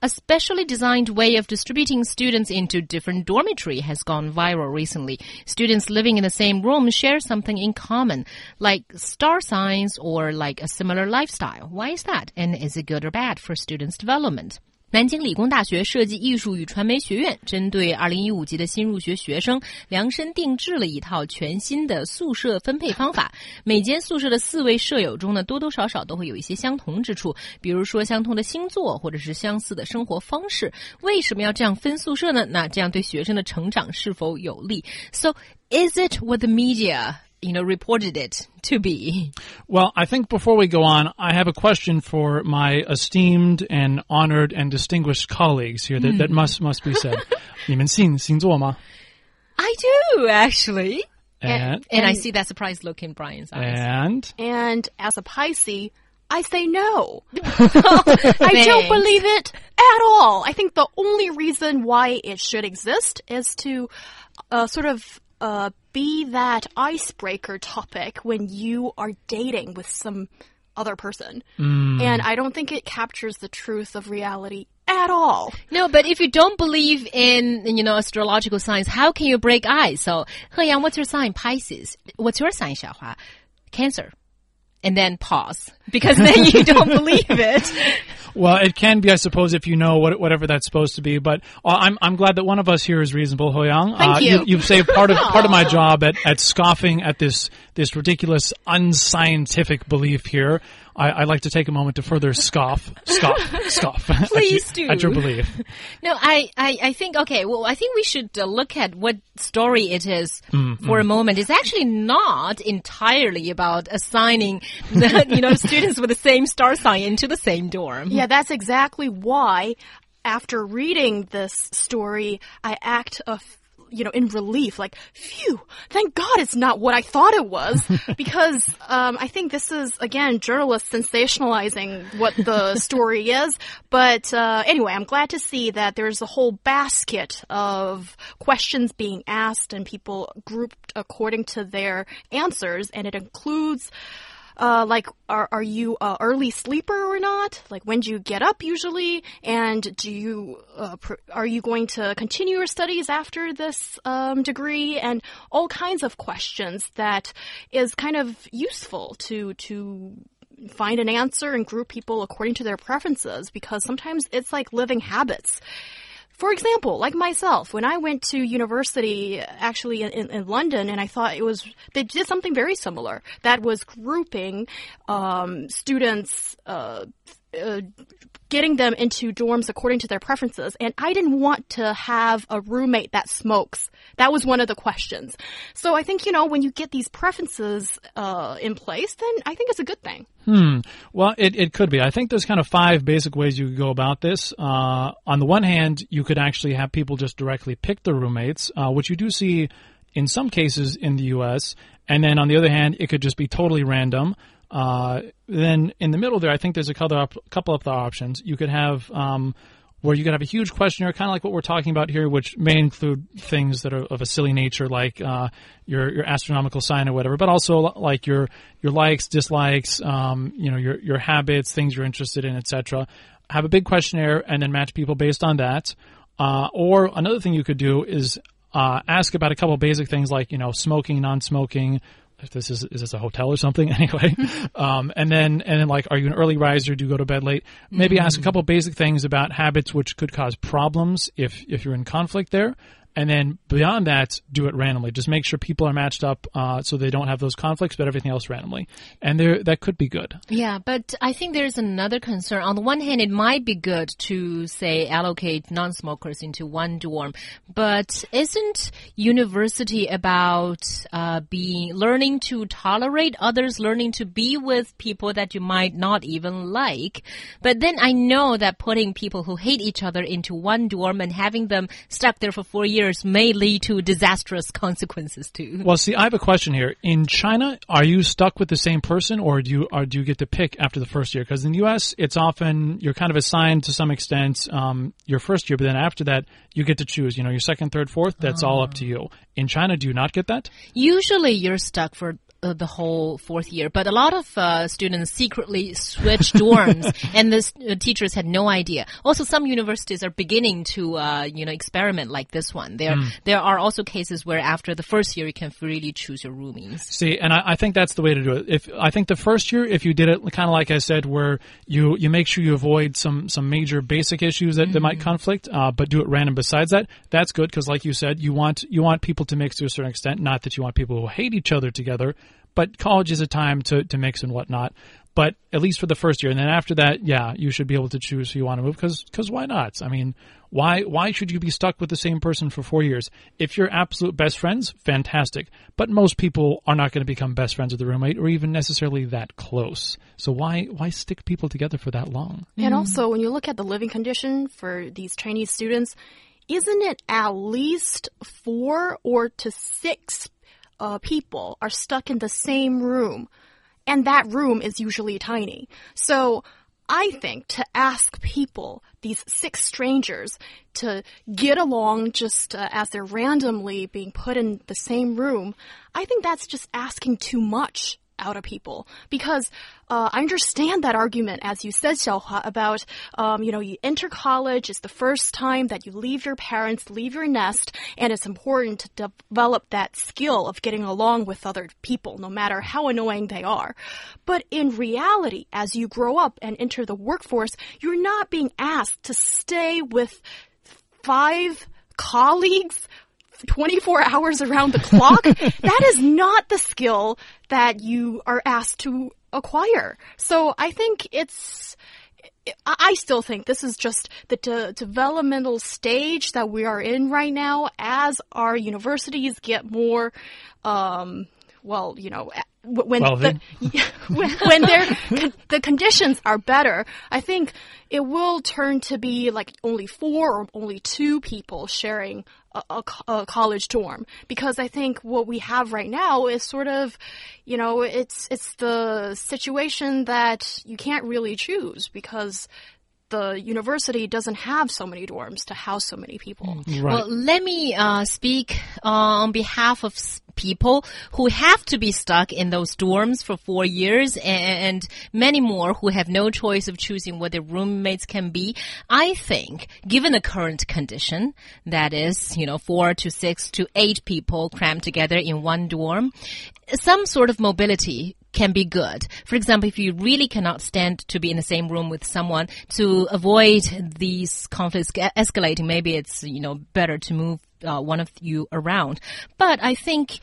A specially designed way of distributing students into different dormitory has gone viral recently. Students living in the same room share something in common, like star signs or like a similar lifestyle. Why is that? And is it good or bad for students' development? 南京理工大学设计艺术与传媒学院针对二零一五级的新入学学生量身定制了一套全新的宿舍分配方法。每间宿舍的四位舍友中呢，多多少少都会有一些相同之处，比如说相同的星座或者是相似的生活方式。为什么要这样分宿舍呢？那这样对学生的成长是否有利？So is it what the media you know, reported it to be. Well, I think before we go on, I have a question for my esteemed and honored and distinguished colleagues here that, that must must be said. 你们信星座吗? I do actually. And, And I see that surprised look in Brian's eyes. and And as a Pisces, I say no. I don't believe it at all. I think the only reason why it should exist is to uh, sort of uh, be that icebreaker topic when you are dating with some other person. And I don't think it captures the truth of reality at all. No, but if you don't believe in, you know, astrological signs, how can you break ice? So, He Yang, what's your sign? Pisces. What's your sign, Xiaohua? Cancer. And then pause. Because then you don't believe it. well, it can be, I suppose, if you know what, whatever that's supposed to be. But uh, I'm I'm glad that one of us here is reasonable, He Yang. Thank uh, you. you. have saved part of part of my job at, at scoffing at this this ridiculous unscientific belief here. I, I like to take a moment to further scoff, scoff, scoff at, Please you- do. at your belief. No, I, I, I think, okay, well, I think we should uh, look at what story it is for a moment. It's actually not entirely about assigning, the, you know, students with the same star sign into the same dorm. Yeah, that's exactly why after reading this story, I act of you know, in relief, like, phew, thank God it's not what I thought it was. because, um, I think this is, again, journalists sensationalizing what the story is. But, uh, anyway, I'm glad to see that there's a whole basket of questions being asked and people grouped according to their answers. And it includes, uh, like, are, are you a early sleeper or not? Like, when do you get up usually? And do you, uh, are you going to continue your studies after this, um, degree? And all kinds of questions that is kind of useful to, to, find an answer and group people according to their preferences because sometimes it's like living habits. For example, like myself, when I went to university, actually in, in, London, and I thought it was, they did something very similar. That was grouping um, students, uh, uh, getting them into dorms according to their preferences. And I didn't want to have a roommate that smokes. That was one of the questions. So I think, you know, when you get these preferences uh, in place, then I think it's a good thing. Hmm. Well, it, it could be. I think there's kind of five basic ways you could go about this. Uh, on the one hand, you could actually have people just directly pick their roommates, uh, which you do see in some cases in the U.S. And then on the other hand, it could just be totally random. Uh, then in the middle there, I think there's a couple of, couple of options. You could have um, where you could have a huge questionnaire, kind of like what we're talking about here, which may include things that are of a silly nature, like uh, your your astronomical sign or whatever, but also like your your likes, dislikes, um, you know, your your habits, things you're interested in, etc. Have a big questionnaire and then match people based on that. Uh, or another thing you could do is uh, ask about a couple basic things like you know smoking, non-smoking. If this is is this a hotel or something anyway, um, and then and then like are you an early riser? Do you go to bed late? Maybe ask a couple of basic things about habits which could cause problems if if you're in conflict there. And then beyond that, do it randomly. Just make sure people are matched up uh, so they don't have those conflicts, but everything else randomly. And there, that could be good. Yeah, but I think there's another concern. On the one hand, it might be good to say allocate non-smokers into one dorm, but isn't university about uh, being learning to tolerate others, learning to be with people that you might not even like? But then I know that putting people who hate each other into one dorm and having them stuck there for four years years may lead to disastrous consequences too. Well, see, I have a question here. In China, are you stuck with the same person, or do you or do you get to pick after the first year? Because in the U.S., it's often you're kind of assigned to some extent um, your first year, but then after that, you get to choose. You know, your second, third, fourth. That's all up to you. In China, do you not get that? Usually, you're stuck for uh, the whole fourth year, but a lot of uh, students secretly switch dorms, and the uh, teachers had no idea. Also, some universities are beginning to, uh, you know, experiment like this one. There, there are also cases where after the first year, you can freely choose your roomies. See, and I, I think that's the way to do it. If I think the first year, if you did it kind of like I said, where you you make sure you avoid some some major basic issues that, that might conflict, uh, but do it random. Besides that, that's good because, like you said, you want you want people to mix to a certain extent. Not that you want people who hate each other together, but college is a time to to mix and whatnot. But at least for the first year, and then after that, yeah, you should be able to choose who you want to move because why not? I mean, why why should you be stuck with the same person for four years? If you're absolute best friends, fantastic. But most people are not going to become best friends with a roommate or even necessarily that close. So why why stick people together for that long? And mm. also, when you look at the living condition for these Chinese students, isn't it at least four or to six uh, people are stuck in the same room? And that room is usually tiny. So I think to ask people, these six strangers, to get along just uh, as they're randomly being put in the same room, I think that's just asking too much out of people because uh, I understand that argument, as you said, Xiaohua, about um, you know you enter college, it's the first time that you leave your parents, leave your nest, and it's important to develop that skill of getting along with other people, no matter how annoying they are. But in reality, as you grow up and enter the workforce, you're not being asked to stay with five colleagues 24 hours around the clock, that is not the skill that you are asked to acquire. So I think it's, I still think this is just the de developmental stage that we are in right now as our universities get more, um, well, you know, when Well, the, when, their con the conditions are better, I think it will turn to be like only four or only two people sharing a, a, a college dorm. Because I think what we have right now is sort of, you know, it's it's the situation that you can't really choose because the university doesn't have so many dorms to house so many people. Right. Well, let me uh, speak uh, on behalf of people who have to be stuck in those dorms for four years and many more who have no choice of choosing what their roommates can be. I think, given the current condition, that is, you know, four to six to eight people crammed together in one dorm, some sort of mobility can be good. For example, if you really cannot stand to be in the same room with someone to avoid these conflicts escalating, maybe it's, you know, better to move uh, one of you around. But I think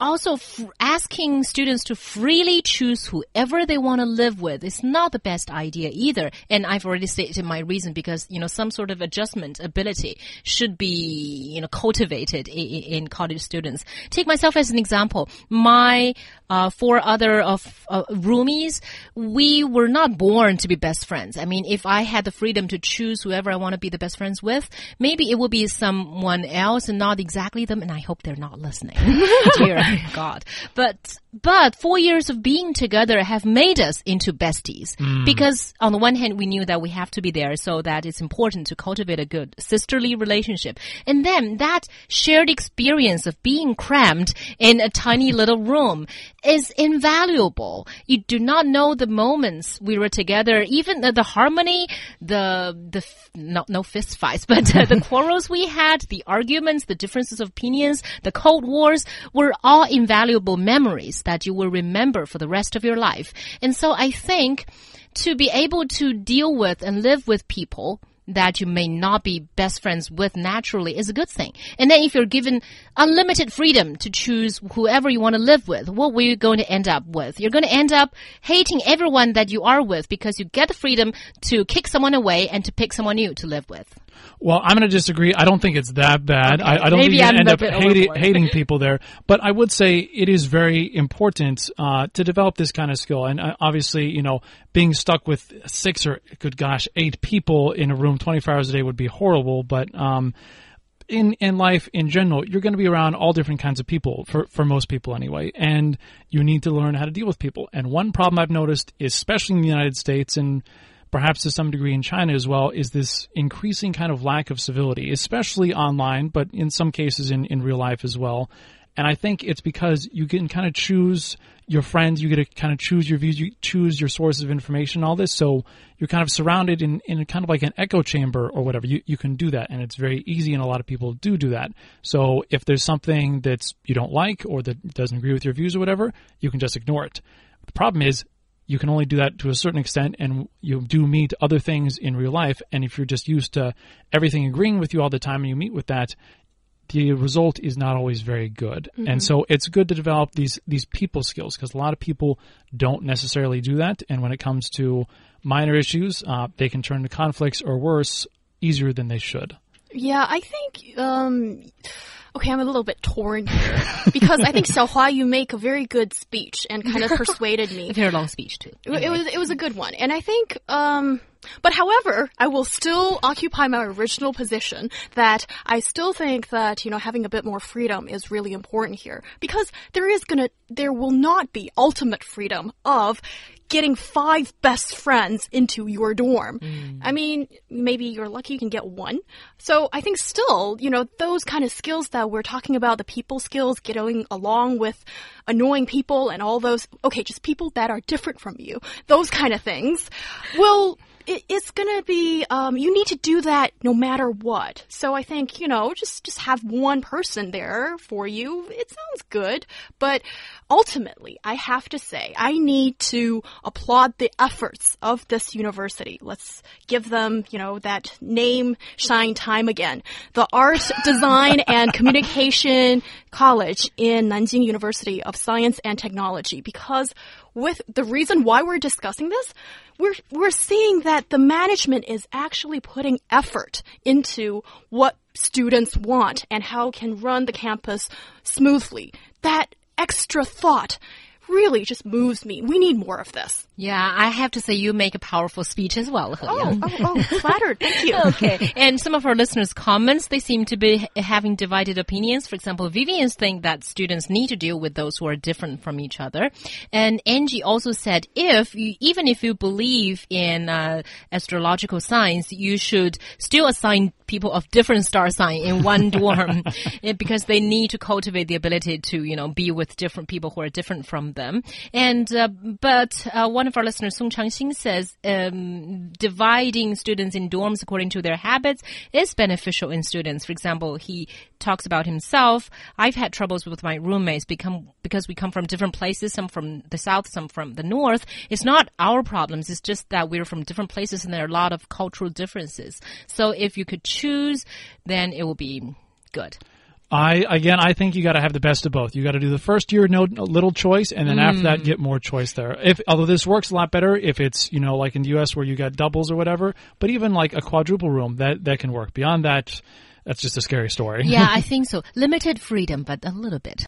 also f- asking students to freely choose whoever they want to live with is not the best idea either. And I've already stated my reason because, you know, some sort of adjustment ability should be, you know, cultivated in, in college students. Take myself as an example. My uh, four other of uh, roomies, we were not born to be best friends. I mean, if I had the freedom to choose whoever I want to be the best friends with, maybe it would be someone else and not exactly them. And I hope they're not listening. Dear Oh, God. But, but four years of being together have made us into besties. Hmm. Because on the one hand, we knew that we have to be there so that it's important to cultivate a good sisterly relationship. And then that shared experience of being crammed in a tiny little room is invaluable. You do not know the moments we were together, even the, the harmony, the, the, f- no, no fist fights, but uh, the quarrels we had, the arguments, the differences of opinions, the cold wars were all invaluable memories that you will remember for the rest of your life. And so I think to be able to deal with and live with people that you may not be best friends with naturally is a good thing. And then if you're given unlimited freedom to choose whoever you want to live with, what were you going to end up with? You're going to end up hating everyone that you are with because you get the freedom to kick someone away and to pick someone new to live with. Well, I'm going to disagree. I don't think it's that bad. I, I don't Maybe think you end up hating, hating people there. But I would say it is very important uh, to develop this kind of skill. And uh, obviously, you know, being stuck with six or, good gosh, eight people in a room 24 hours a day would be horrible. But um, in in life in general, you're going to be around all different kinds of people for for most people anyway, and you need to learn how to deal with people. And one problem I've noticed, especially in the United States and perhaps to some degree in China as well, is this increasing kind of lack of civility, especially online, but in some cases in in real life as well. And I think it's because you can kind of choose your friends, you get to kind of choose your views, you choose your sources of information, all this. So you're kind of surrounded in, in kind of like an echo chamber or whatever. You, you can do that and it's very easy and a lot of people do do that. So if there's something that's you don't like or that doesn't agree with your views or whatever, you can just ignore it. The problem is you can only do that to a certain extent and you do meet other things in real life and if you're just used to everything agreeing with you all the time and you meet with that the result is not always very good. Mm-hmm. And so it's good to develop these these people skills because a lot of people don't necessarily do that. And when it comes to minor issues, uh, they can turn to conflicts or worse easier than they should. Yeah, I think. Um, okay, I'm a little bit torn here because I think Xiaohua, you make a very good speech and kind of persuaded me. a very long speech too. Anyway. It was it was a good one, and I think. Um, but however, I will still occupy my original position that I still think that, you know, having a bit more freedom is really important here because there is gonna, there will not be ultimate freedom of getting five best friends into your dorm. Mm. I mean, maybe you're lucky you can get one. So I think still, you know, those kind of skills that we're talking about, the people skills, getting along with annoying people and all those, okay, just people that are different from you, those kind of things will it, it's gonna be um, you need to do that no matter what. So I think you know just just have one person there for you. It sounds good, but ultimately I have to say I need to applaud the efforts of this university. Let's give them you know that name shine time again. The Art, Design, and Communication College in Nanjing University of Science and Technology because with the reason why we're discussing this, we're, we're seeing that the management is actually putting effort into what students want and how can run the campus smoothly. That extra thought really just moves me. We need more of this. Yeah, I have to say you make a powerful speech as well. Oh, oh, oh, flattered. Thank you. okay. And some of our listeners' comments, they seem to be having divided opinions. For example, Vivian's think that students need to deal with those who are different from each other. And Angie also said, if you, even if you believe in uh, astrological signs, you should still assign people of different star sign in one dorm eh, because they need to cultivate the ability to, you know, be with different people who are different from them. And, uh, but uh, one of our listeners, Song Changxing, says um, dividing students in dorms according to their habits is beneficial in students. For example, he talks about himself. I've had troubles with my roommates become, because we come from different places, some from the south, some from the north. It's not our problems. It's just that we're from different places and there are a lot of cultural differences. So if you could choose, then it will be good. I again, I think you got to have the best of both. You got to do the first year no little choice, and then mm. after that, mm. get more choice there. If although this works a lot better if it's you know like in the U.S. where you got doubles or whatever, but even like a quadruple room that that can work. Beyond that, that's just a scary story. Yeah, I think so. Limited freedom, but a little bit.